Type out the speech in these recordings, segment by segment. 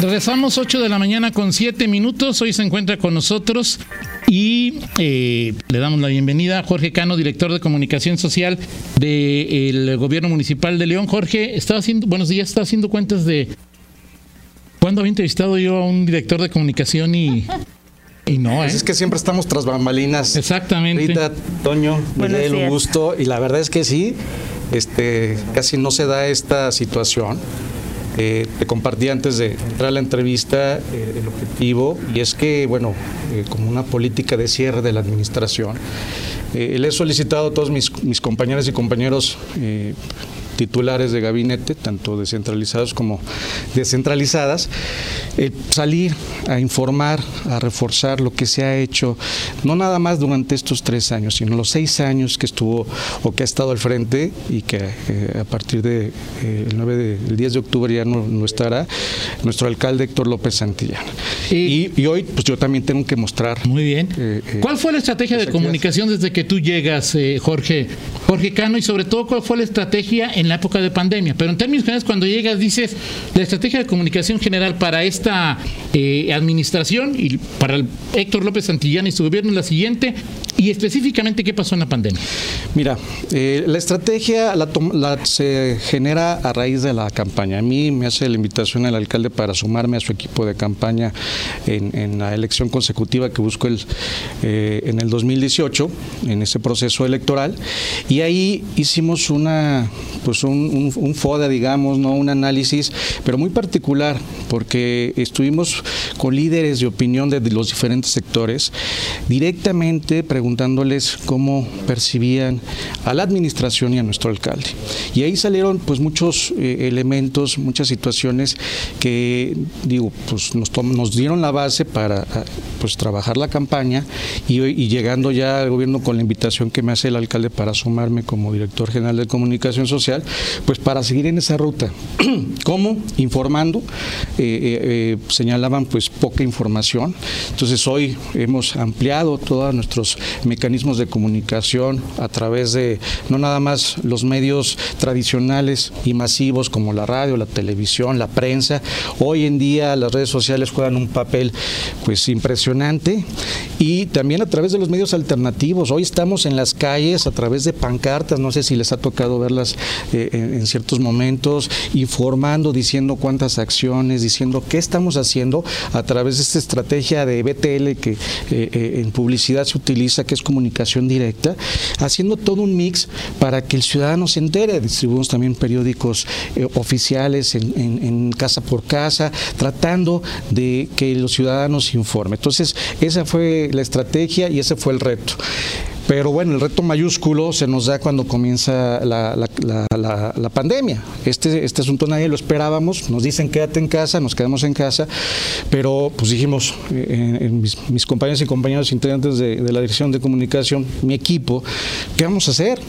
Regresamos 8 de la mañana con 7 minutos. Hoy se encuentra con nosotros y eh, le damos la bienvenida a Jorge Cano, director de comunicación social del gobierno municipal de León. Jorge, estaba haciendo, buenos días, estaba haciendo cuentas de cuándo había entrevistado yo a un director de comunicación y y no, pues ¿eh? Es que siempre estamos tras bambalinas. Exactamente. Rita, Toño, Miguel, un gusto. Y la verdad es que sí, este, casi no se da esta situación. Eh, te compartí antes de entrar a la entrevista eh, el objetivo y es que, bueno, eh, como una política de cierre de la administración, le he solicitado a todos mis, mis compañeras y compañeros titulares de gabinete, tanto descentralizados como descentralizadas, eh, salir a informar, a reforzar lo que se ha hecho, no nada más durante estos tres años, sino los seis años que estuvo o que ha estado al frente y que eh, a partir del de, eh, 10 de octubre ya no, estará, nuestro alcalde Héctor López Santillán. Y, y, hoy pues yo también tengo que mostrar. Muy bien. ¿Cuál fue la estrategia de comunicación desde que tú llegas, Jorge, Jorge Cano, y sobre todo cuál fue la estrategia en la época de pandemia. Pero en términos generales, cuando llegas, dices, la estrategia de comunicación general para esta eh, administración y para el Héctor López Santillán y su gobierno es la siguiente, y específicamente, ¿qué pasó en la pandemia? Mira, eh, la estrategia se genera a raíz de la campaña. A mí me hace la invitación el alcalde para sumarme a su equipo de campaña en, la elección consecutiva que buscó el, eh, en el 2018, en ese proceso electoral, y ahí hicimos una, pues un, un, FODA, digamos, ¿no? un análisis, pero muy particular, porque estuvimos con líderes de opinión de los diferentes sectores, directamente preguntándoles cómo percibían a la administración y a nuestro alcalde. Y ahí salieron pues muchos eh, elementos, muchas situaciones que, digo, pues nos, nos dieron la base para ah, pues trabajar la campaña y, y llegando ya al gobierno con la invitación que me hace el alcalde para sumarme como director general de comunicación social, pues para seguir en esa ruta. ¿Cómo? Informando. Eh, eh, eh, señalaban pues poca información. Entonces hoy hemos ampliado todos nuestros mecanismos de comunicación a través de no nada más los medios tradicionales y masivos como la radio, la televisión, la prensa. Hoy en día las redes sociales juegan un papel pues impresionante y también a través de los medios alternativos. Hoy estamos en las calles a través de pancartas, no sé si les ha tocado verlas en, ciertos momentos, informando, diciendo cuántas acciones, diciendo qué estamos haciendo a través de esta estrategia de BTL que eh, eh, en publicidad se utiliza, que es comunicación directa, haciendo todo un mix para que el ciudadano se entere. Distribuimos también periódicos eh, oficiales en, casa por casa, tratando de que los ciudadanos se informen. Entonces, esa fue la estrategia y ese fue el reto. Pero bueno, el reto mayúsculo se nos da cuando comienza la, pandemia. Este, este asunto nadie lo esperábamos, nos dicen quédate en casa, nos quedamos en casa, pero pues dijimos, eh, mis, compañeros y compañeros integrantes de la Dirección de Comunicación, mi equipo, ¿qué vamos a hacer?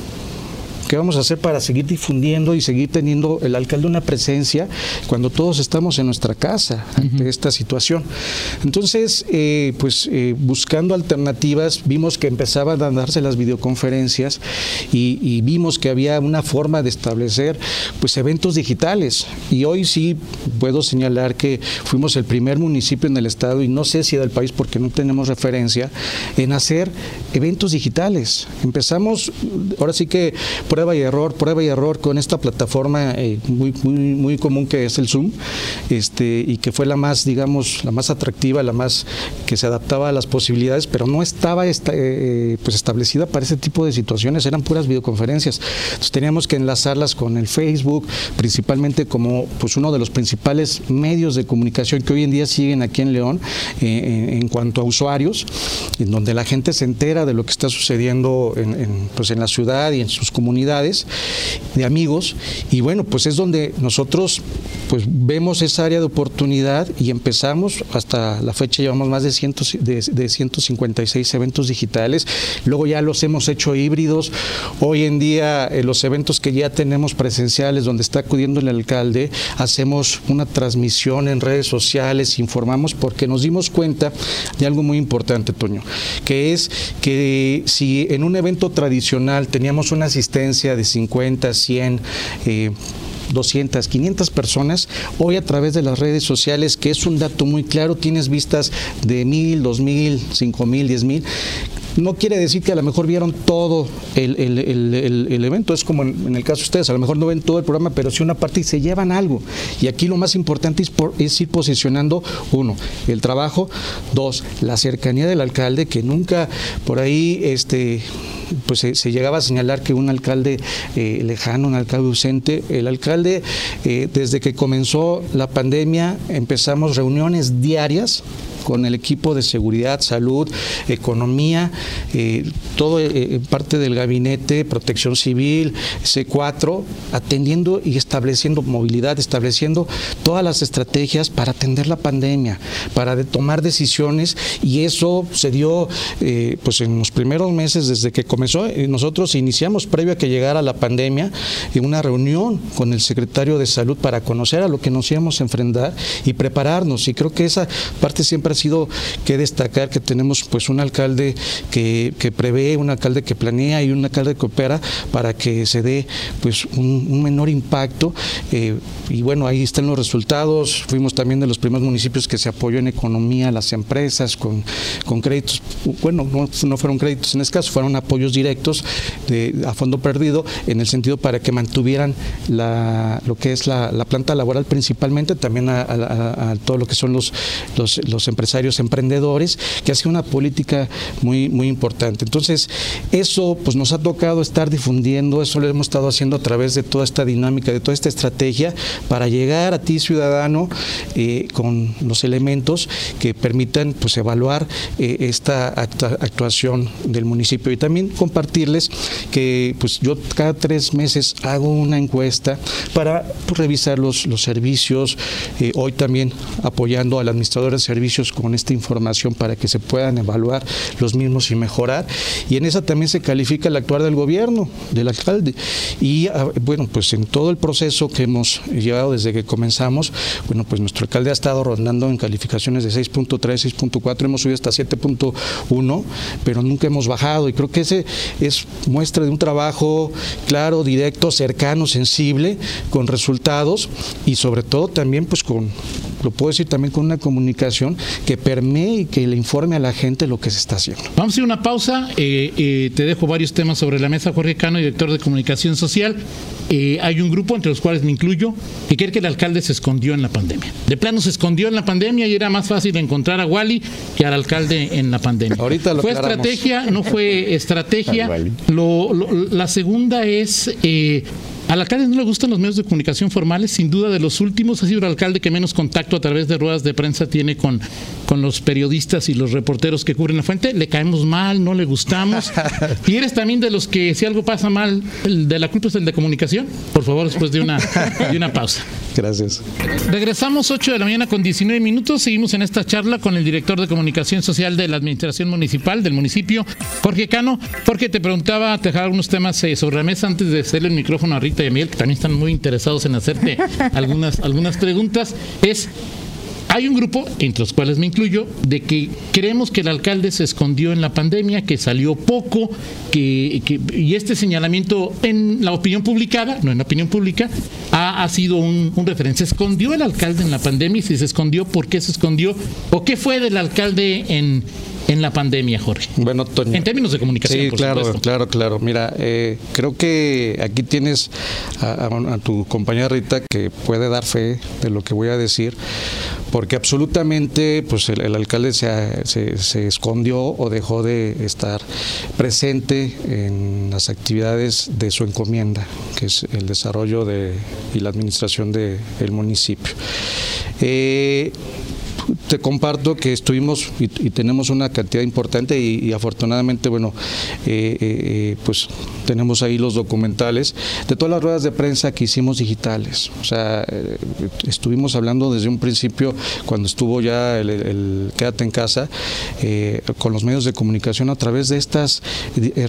¿Qué vamos a hacer para seguir difundiendo y seguir teniendo el alcalde una presencia cuando todos estamos en nuestra casa ante esta situación? Entonces, eh, pues eh, buscando alternativas, vimos que empezaban a darse las videoconferencias y, vimos que había una forma de establecer pues eventos digitales. Y hoy sí puedo señalar que fuimos el primer municipio en el estado y no sé si del país porque no tenemos referencia en hacer eventos digitales. Empezamos, ahora sí que prueba y error, prueba y error con esta plataforma eh, muy, muy, muy común que es el Zoom, este, y que fue la más, digamos, la más atractiva, la más que se adaptaba a las posibilidades, pero no estaba esta, eh, pues establecida para ese tipo de situaciones, eran puras videoconferencias. Entonces teníamos que enlazarlas con el Facebook, principalmente como pues uno de los principales medios de comunicación que hoy en día siguen aquí en León eh, en, cuanto a usuarios, en donde la gente se entera de lo que está sucediendo en, pues en la ciudad y en sus comunidades de amigos, y bueno, pues es donde nosotros pues vemos esa área de oportunidad y empezamos, hasta la fecha llevamos más de, cientos, de, 156 eventos digitales, luego ya los hemos hecho híbridos, hoy en día eh, los eventos que ya tenemos presenciales donde está acudiendo el alcalde, hacemos una transmisión en redes sociales, informamos porque nos dimos cuenta de algo muy importante, Toño, que es que si en un evento tradicional teníamos una asistencia de 50, 100, 200, 500 personas, hoy a través de las redes sociales, que es un dato muy claro, tienes vistas de mil, dos mil, cinco mil, diez mil, no quiere decir que a lo mejor vieron todo el, evento, es como en, el caso de ustedes, a lo mejor no ven todo el programa, pero sí una parte y se llevan algo. Y aquí lo más importante es, es ir posicionando, uno, el trabajo, dos, la cercanía del alcalde, que nunca por ahí este pues se, llegaba a señalar que un alcalde eh, lejano, un alcalde ausente, el alcalde eh, desde que comenzó la pandemia empezamos reuniones diarias con el equipo de seguridad, salud, economía, eh, todo eh, parte del gabinete, protección civil, C4, atendiendo y estableciendo movilidad, estableciendo todas las estrategias para atender la pandemia, para tomar decisiones y eso se dio eh, pues en los primeros meses desde que comenzó. nosotros iniciamos previo a que llegara la pandemia una reunión con el secretario de salud para conocer a lo que nos íbamos a enfrentar y prepararnos y creo que esa parte siempre sido que destacar que tenemos pues un alcalde que, prevé, un alcalde que planea y un alcalde que opera para que se dé pues un, menor impacto. Eh, y bueno ahí están los resultados. Fuimos también de los primeros municipios que se apoyó en economía las empresas con, con créditos. Bueno no, fueron créditos en este caso fueron apoyos directos de, a fondo perdido en el sentido para que mantuvieran la, lo que es la, planta laboral principalmente también a, todo lo que son los, los, los empresarios empresarios emprendedores, que ha una política muy, muy importante. Entonces, eso pues nos ha tocado estar difundiendo, eso lo hemos estado haciendo a través de toda esta dinámica, de toda esta estrategia, para llegar a ti, ciudadano, eh, con los elementos que permitan pues evaluar eh, esta actuación del municipio. Y también compartirles que pues yo cada tres meses hago una encuesta para pues, revisar los, los servicios, eh, hoy también apoyando al administrador de servicios con esta información para que se puedan evaluar los mismos y mejorar. Y en esa también se califica el actuar del gobierno, del alcalde. Y ah, bueno, pues en todo el proceso que hemos llevado desde que comenzamos, bueno, pues nuestro alcalde ha estado rondando en calificaciones de 6.3, 6.4, hemos subido hasta 7.1, pero nunca hemos bajado. Y creo que ese es muestra de un trabajo claro, directo, cercano, sensible, con resultados y sobre todo también pues con, lo puedo decir también con una comunicación que permee y que le informe a la gente lo que se está haciendo. Vamos a hacer una pausa. Eh, eh, te dejo varios temas sobre la mesa, Jorge Cano, director de comunicación social. Eh, hay un grupo, entre los cuales me incluyo, que cree que el alcalde se escondió en la pandemia. De plano se escondió en la pandemia y era más fácil encontrar a Wally que al alcalde en la pandemia. Ahorita fue estrategia, no fue estrategia. la segunda es al alcalde no le gustan los medios de comunicación formales, sin duda de los últimos. Ha sido el alcalde que menos contacto a través de ruedas de prensa tiene con, con los periodistas y los reporteros que cubren la fuente. Le caemos mal, no le gustamos. y eres también de los que si algo pasa mal, el de la culpa es el de comunicación. Por favor, después de una, de una pausa. Gracias. Regresamos 8 de la mañana con 19 minutos. Seguimos en esta charla con el director de comunicación social de la Administración Municipal del municipio, Jorge Cano. Jorge, te preguntaba, te dejaba algunos temas eh, sobre la mesa antes de hacerle el micrófono a Rita y Miguel, que también están muy interesados en hacerte algunas, algunas preguntas, es hay un grupo, entre los cuales me incluyo, de que creemos que el alcalde se escondió en la pandemia, que salió poco, que, y este señalamiento en la opinión publicada, no en la opinión pública, ha, sido un, un, referente. ¿Se escondió el alcalde en la pandemia? Y si se escondió, ¿por qué se escondió? ¿O qué fue del alcalde en, en la pandemia, Jorge? Bueno, Toño. En términos de comunicación. Sí, claro, claro, claro. Mira, eh, creo que aquí tienes a, tu compañera Rita que puede dar fe de lo que voy a decir, porque absolutamente, pues el, alcalde se, se, escondió o dejó de estar presente en las actividades de su encomienda, que es el desarrollo de, y la administración del municipio. Eh, te comparto que estuvimos y, tenemos una cantidad importante y, afortunadamente, bueno, eh, eh, eh, pues tenemos ahí los documentales de todas las ruedas de prensa que hicimos digitales. O sea, estuvimos hablando desde un principio, cuando estuvo ya el, Quédate en casa, con los medios de comunicación a través de estas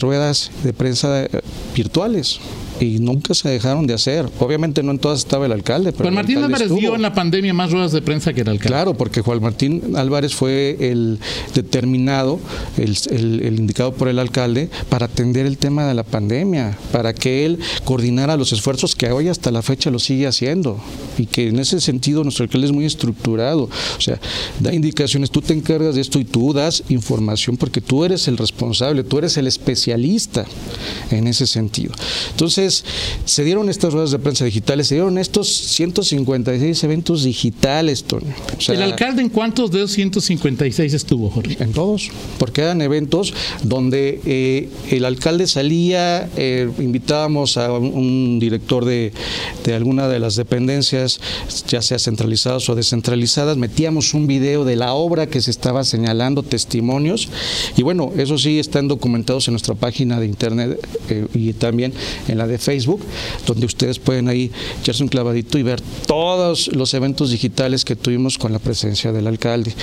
ruedas de prensa virtuales. Y nunca se dejaron de hacer. Obviamente no en todas estaba el alcalde. Pero Juan Martín Álvarez dio en la pandemia más ruedas de prensa que el alcalde. Claro, porque Juan Martín Álvarez fue el determinado, el, indicado por el alcalde para atender el tema de la pandemia, para que él coordinara los esfuerzos que hoy hasta la fecha lo sigue haciendo y que en ese sentido nuestro alcalde es muy estructurado, o sea, da indicaciones, tú te encargas de esto y tú das información porque tú eres el responsable, tú eres el especialista en ese sentido. Entonces, se dieron estas ruedas de prensa digitales, se dieron estos 156 eventos digitales, Toño. ¿El alcalde en cuántos de esos 156 estuvo, Jorge? En todos, porque eran eventos donde eh, el alcalde salía, eh, invitábamos a un, director de, de alguna de las dependencias, ya sea centralizadas o descentralizadas, metíamos un video de la obra que se estaba señalando, testimonios, y bueno, eso sí están documentados en nuestra página de internet eh, y también en la de Facebook, donde ustedes pueden ahí echarse un clavadito y ver todos los eventos digitales que tuvimos con la presencia del alcalde.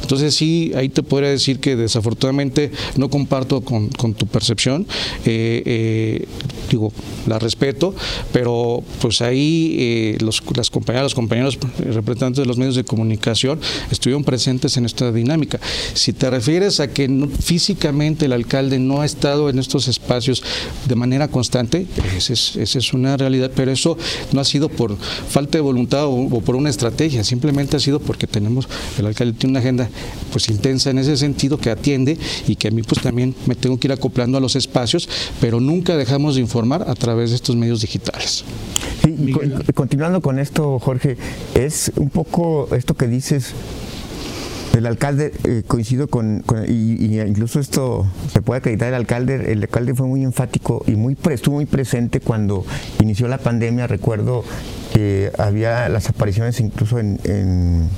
Entonces sí, ahí te podría decir que desafortunadamente no comparto con, tu percepción, eh, eh, digo, la respeto, pero pues ahí los, las compañeras, los compañeros representantes de los medios de comunicación estuvieron presentes en esta dinámica. Si te refieres a que físicamente el alcalde no ha estado en estos espacios de manera constante, esa es, una realidad, pero eso no ha sido por falta de voluntad o, por una estrategia, simplemente ha sido porque tenemos, el alcalde tiene una agenda pues intensa en ese sentido que atiende y que a mí pues también me tengo que ir acoplando a los espacios, pero nunca dejamos de informar a través de estos medios digitales. continuando con esto, Jorge, es un poco esto que dices el alcalde, eh, coincido con, y, incluso esto se puede acreditar el alcalde, el alcalde fue muy enfático y muy estuvo muy presente cuando inició la pandemia, recuerdo que había las apariciones incluso en en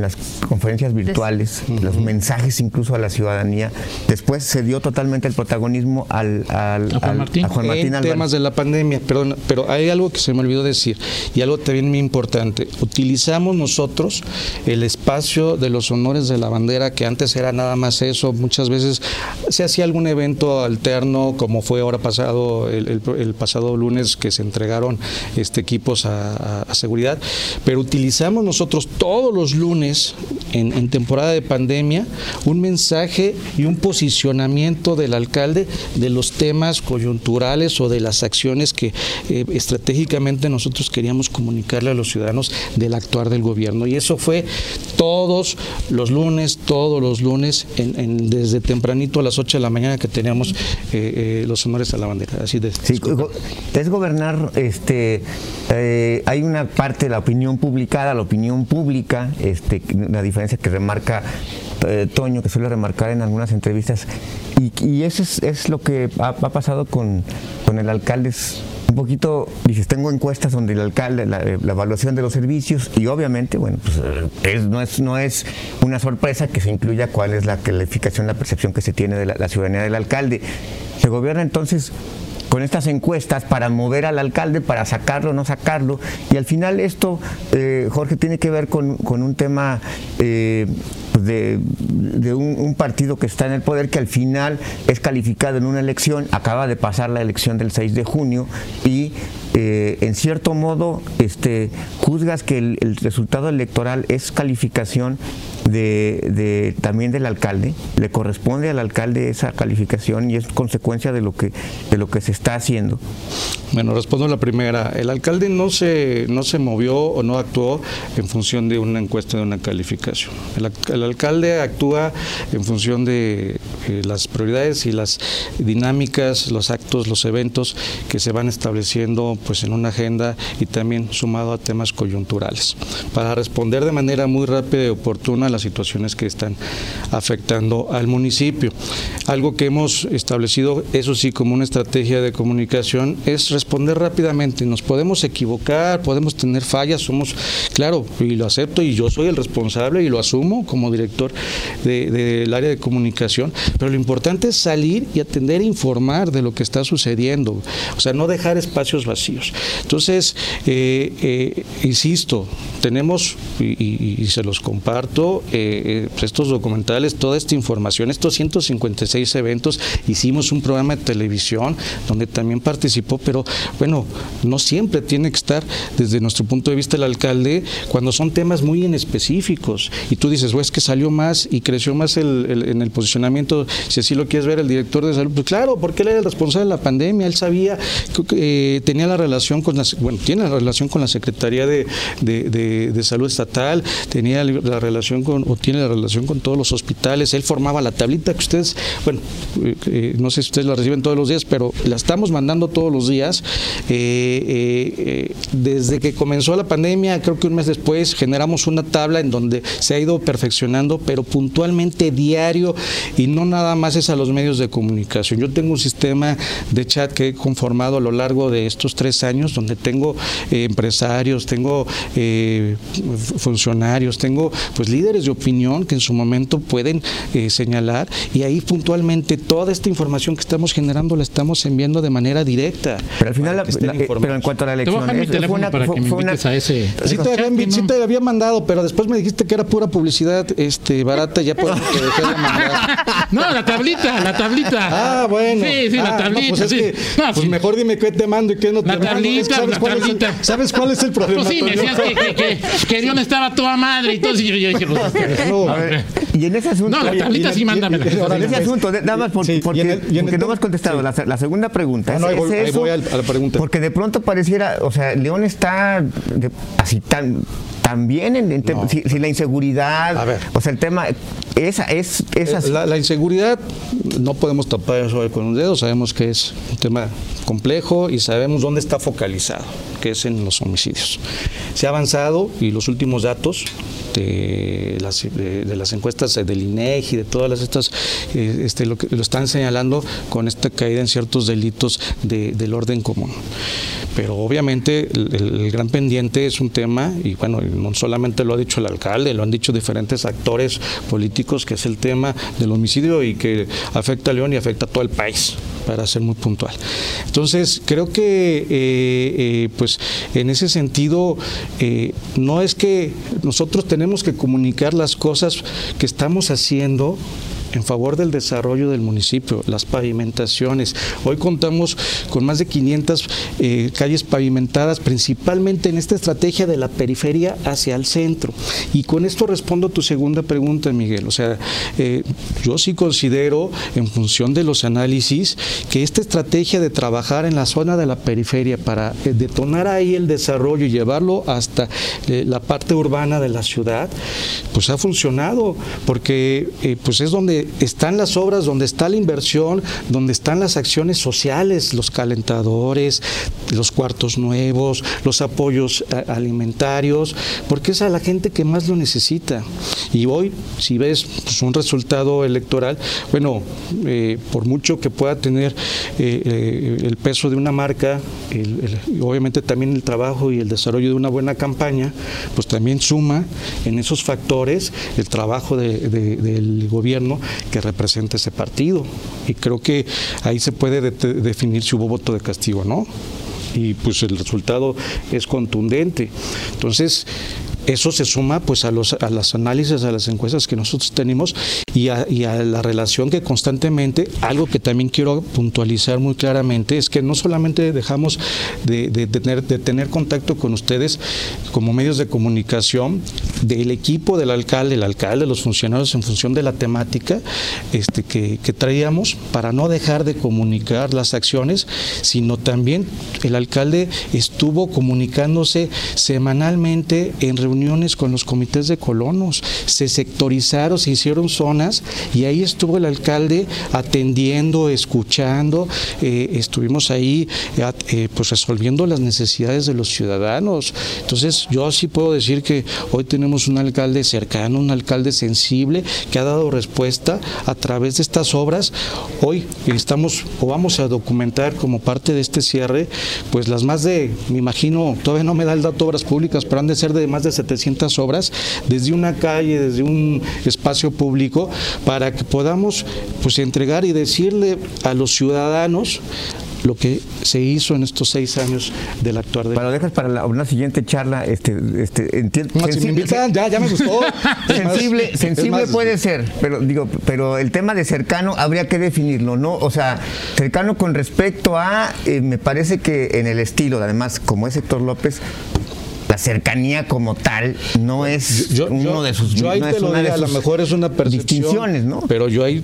las conferencias virtuales, los mensajes incluso a la ciudadanía. Después se dio totalmente el protagonismo al, al, a Juan Martín, en temas de la pandemia, perdón, pero hay algo que se me olvidó decir y algo también muy importante. Utilizamos nosotros el espacio de los honores de la bandera, que antes era nada más eso, muchas veces se hacía algún evento alterno, como fue ahora pasado, el, pasado lunes que se entregaron este, equipos a seguridad, pero utilizamos nosotros todos los lunes en, temporada de pandemia, un mensaje y un posicionamiento del alcalde de los temas coyunturales o de las acciones que eh, estratégicamente nosotros queríamos comunicarle a los ciudadanos del actuar del gobierno. Y eso fue todos los lunes, todos los lunes, desde tempranito a las 8 de la mañana que teníamos eh, eh, los honores a la bandera. Así de, sí, es gobernar, este, hay una parte de la opinión publicada, la opinión pública, este, la diferencia que remarca eh, Toño, que suele remarcar en algunas entrevistas. Y, eso es, lo que ha, pasado con, con el alcalde. un poquito, dices, tengo encuestas donde el alcalde, la, evaluación de los servicios y obviamente, bueno, pues eh, no, es, no es una sorpresa que se incluya cuál es la calificación, la percepción que se tiene de la, la ciudadanía del alcalde. Se gobierna entonces con estas encuestas para mover al alcalde, para sacarlo no sacarlo. Y al final esto, eh, Jorge, tiene que ver con, un tema eh, pues de, un, partido que está en el poder que al final es calificado en una elección, acaba de pasar la elección del 6 de junio y eh, en cierto modo este, juzgas que el resultado electoral es calificación de, también del alcalde, le corresponde al alcalde esa calificación y es consecuencia de lo que, de lo que se está haciendo. Bueno, respondo a la primera. El alcalde no se, no se movió o no actuó en función de una encuesta de una calificación. El, alcalde actúa en función de las prioridades y las dinámicas, los actos, los eventos que se van estableciendo pues en una agenda y también sumado a temas coyunturales. Para responder de manera muy rápida y oportuna las situaciones que están afectando al municipio. Algo que hemos establecido, eso sí, como una estrategia de comunicación, es responder rápidamente. Nos podemos equivocar, podemos tener fallas, somos, claro, y lo acepto, y yo soy el responsable y lo asumo como director del área de comunicación, pero lo importante es salir y atender e informar de lo que está sucediendo, o sea, no dejar espacios vacíos. Entonces, eh, eh, insisto, tenemos, y se los comparto, eh, eh, pues, estos documentales, toda esta información, estos 156 eventos, hicimos un programa de televisión donde también participó, pero bueno, no siempre tiene que estar desde nuestro punto de vista el alcalde cuando son temas muy específicos y tú dices, es que salió más y creció más el, en el posicionamiento, si así lo quieres ver, el director de salud, pues claro, porque él era el responsable de la pandemia, él sabía, que eh, tenía la relación con la, bueno, tiene la relación con la Secretaría de, de, Salud Estatal, tenía la relación con, o tiene la relación con todos los hospitales, él formaba la tablita que ustedes, bueno, eh, eh, no sé si ustedes la reciben todos los días, pero la estamos mandando todos los días. desde que comenzó la pandemia, creo que un mes después, generamos una tabla en donde se ha ido perfeccionando, pero puntualmente diario y no nada más es a los medios de comunicación. Yo tengo un sistema de chat que he conformado a lo largo de estos tres años, donde tengo eh, empresarios, tengo eh, funcionarios, tengo pues líderes de opinión que en su momento pueden eh, señalar y ahí puntualmente toda esta información que estamos generando la estamos enviando de manera directa. Pero al final, pero en cuanto a la elección, Sí te, había, mandado, pero después me dijiste que era pura publicidad este barata, ya por de mandar. No, la tablita, la tablita. Ah, bueno. Sí, sí, la ah, tablita. pues, sí. pues mejor dime qué te mando y qué no te la tablita, ¿Sabes, la cuál tablita. Es el, ¿Sabes cuál es el problema? Pues sí, me decías que, que, que, que León estaba toda madre y todo. Y yo, yo dije, pues. No, a ver, y en ese asunto. No, la tablita sí, mándame. En ese asunto, nada más por, sí, porque, el, porque no me has contestado. La, la, segunda pregunta. No, no, es, ahí voy, a la pregunta. Porque de pronto pareciera, o sea, León está de, así tan también en, si, la inseguridad, o sea, el tema esa es esa la, la, inseguridad no podemos tapar eso con un dedo, sabemos que es un tema complejo y sabemos dónde está focalizado, que es en los homicidios. Se ha avanzado y los últimos datos de las, de, las encuestas del INEGI, de todas estas, eh, este, lo, están señalando con esta caída en ciertos delitos de, del orden común. Pero obviamente el, gran pendiente es un tema, y bueno, no solamente lo ha dicho el alcalde, lo han dicho diferentes actores políticos, que es el tema del homicidio y que afecta a León y afecta a todo el país para ser muy puntual. Entonces, creo que eh, eh, pues en ese sentido eh, no es que nosotros tenemos que comunicar las cosas que estamos haciendo en favor del desarrollo del municipio, las pavimentaciones. Hoy contamos con más de 500 eh, calles pavimentadas, principalmente en esta estrategia de la periferia hacia el centro. Y con esto respondo a tu segunda pregunta, Miguel. O sea, eh, yo sí considero, en función de los análisis, que esta estrategia de trabajar en la zona de la periferia para eh, detonar ahí el desarrollo y llevarlo hasta la parte urbana de la ciudad, pues ha funcionado, porque pues es donde están las obras, donde está la inversión, donde están las acciones sociales, los calentadores, los cuartos nuevos, los apoyos eh, alimentarios, porque es a la gente que más lo necesita. Y hoy, si ves pues, un resultado electoral, bueno, eh, por mucho que pueda tener eh, el peso de una marca, obviamente también el trabajo y el desarrollo de una buena campaña, pues también suma en esos factores el trabajo del gobierno que representa ese partido. Y creo que ahí se puede definir si hubo voto de castigo no. Y pues el resultado es contundente. Entonces, eso se suma pues a los a las análisis, a las encuestas que nosotros tenemos y a, la relación que constantemente, algo que también quiero puntualizar muy claramente, es que no solamente dejamos de, tener, de tener contacto con ustedes como medios de comunicación, del equipo del alcalde, el alcalde, los funcionarios en función de la temática este, que, que traíamos para no dejar de comunicar las acciones, sino también el alcalde estuvo comunicándose semanalmente en reuniones con los comités de colonos, se sectorizaron, se hicieron zonas y ahí estuvo el alcalde atendiendo, escuchando, eh, estuvimos ahí eh, eh, pues resolviendo las necesidades de los ciudadanos. Entonces yo sí puedo decir que hoy tenemos un alcalde cercano, un alcalde sensible que ha dado respuesta a través de estas obras. Hoy estamos o vamos a documentar como parte de este cierre, pues las más de, me imagino, todavía no me da el dato obras públicas, pero han de ser de más de 700 obras desde una calle, desde un espacio público, para que podamos pues entregar y decirle a los ciudadanos lo que se hizo en estos seis años del actuar de... Lo dejas para la- una siguiente charla, este, este, entiendo. No, si me invitan, ya, ya me gustó. Más- sensible, sensible más- puede ser, pero digo, pero el tema de cercano habría que definirlo, ¿no? O sea, cercano con respecto a, eh, me parece que en el estilo, además, como es Héctor López, la cercanía como tal no es Yo, uno yo- de sus yo ahí no te lo a lo mejor es una percepción. distinciones, ¿no? Pero yo ahí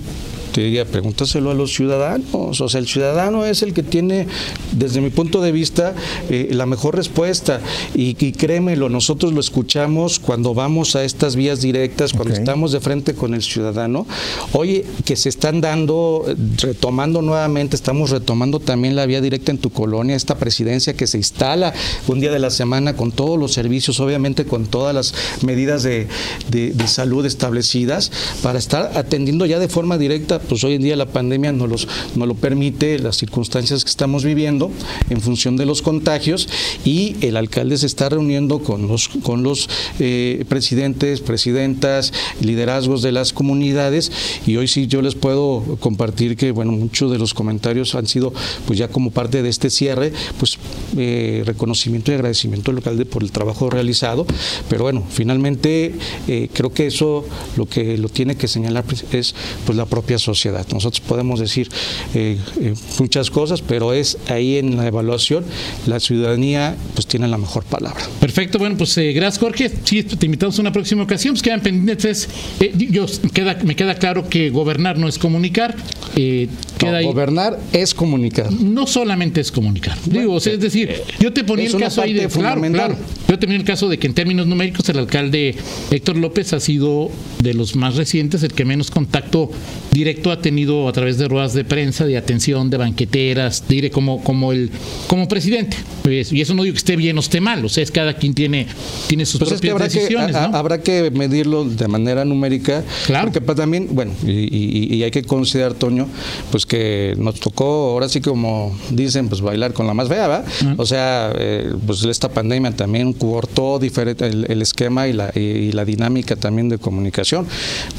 te diría, pregúntaselo a los ciudadanos. O sea, el ciudadano es el que tiene, desde mi punto de vista, eh, la mejor respuesta. Y, y créemelo, nosotros lo escuchamos cuando vamos a estas vías directas, cuando estamos de frente con el ciudadano. Oye, que se están dando, retomando nuevamente, estamos retomando también la vía directa en tu colonia, esta presidencia que se instala un día de la semana con todos los servicios, obviamente con todas las medidas de, de- de salud establecidas, para estar atendiendo ya de forma directa, pues hoy en día la pandemia no los, lo permite, las circunstancias que estamos viviendo en función de los contagios, y el alcalde se está reuniendo con los, con los eh, presidentes, presidentas, liderazgos de las comunidades, y hoy sí yo les puedo compartir que, bueno, muchos de los comentarios han sido, pues ya como parte de este cierre, pues eh, reconocimiento y agradecimiento al alcalde por el trabajo realizado, pero bueno, finalmente eh, creo que eso lo que lo tiene que señalar es pues la propia sociedad. Nosotros podemos decir eh, eh, muchas cosas, pero es ahí en la evaluación la ciudadanía pues tiene la mejor palabra. Perfecto, bueno, pues eh, gracias Jorge. Sí, te invitamos a una próxima ocasión. Pues quedan pendientes. eh, yo, queda, me queda claro que gobernar no es comunicar. eh, queda No, ahí- gobernar es comunicar. no solamente es comunicar. Digo, o sea, es decir, yo te ponía el caso ahí de claro, claro. Yo te ponía el caso de que en términos numéricos el alcalde Héctor López ha sido de los más recientes, el que menos contacto directo ha tenido a través de ruedas de prensa, de atención, de banqueteras, diré como como el como presidente. Pues, y eso no digo que esté bien o esté mal, o sea, es cada quien tiene tiene sus Pues es que propias que, decisiones, a- ¿no? habrá que medirlo de manera numérica. Claro. Porque pues, también, bueno, y, y- y hay que considerar, Toño, pues que nos tocó, ahora sí como dicen, pues bailar con la más fea, ¿va? O sea, eh, pues esta pandemia también cortó diferente el, el esquema y la, y, la dinámica también de comunicación.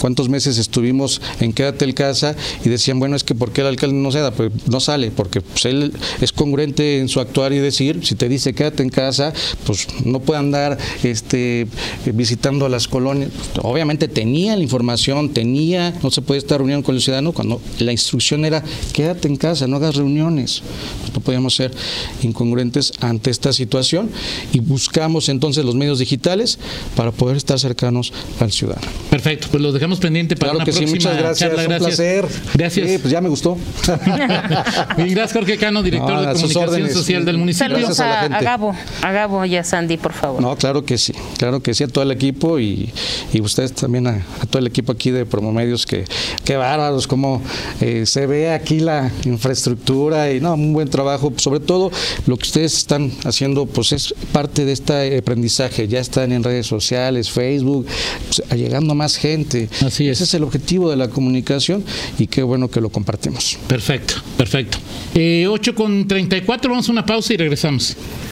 ¿Cuántos meses estuvimos en Quédate en casa y decían, bueno, es que ¿por qué el alcalde no se da? Pues no sale, porque pues, él es congruente en su actuar y decir, si te dice quédate en casa, pues no puede andar este, visitando a las colonias. Obviamente tenía la información, tenía, no se puede estar reuniendo con el ciudadano cuando la instrucción era quédate en casa, no hagas reuniones. No podíamos ser incongruentes ante esta situación y buscamos entonces los medios digitales para poder estar cercanos al ciudadano. Perfecto, pues lo dejamos pendiente para Claro una que sí, próxima muchas gracias, charla. un Gracias. placer. Gracias. Sí, pues ya me gustó. Bien, gracias Jorge Cano, director No, de comunicación órdenes. social del municipio. Saludos a la a, a. Gabo, a Gabo y a Sandy, por favor. No, claro que sí, claro que sí, a todo el equipo y, y ustedes también a, a todo el equipo aquí de Promomedios, que qué bárbaros, cómo eh, se ve aquí la infraestructura y no, un buen trabajo, sobre todo lo que ustedes están haciendo, pues es parte de este aprendizaje, ya están en redes sociales, Facebook, pues, llegando a más gente. Así es. Ese es el objetivo de la comunicación y qué bueno que lo compartimos. Perfecto, perfecto. Eh, 8 con 34, vamos a una pausa y regresamos.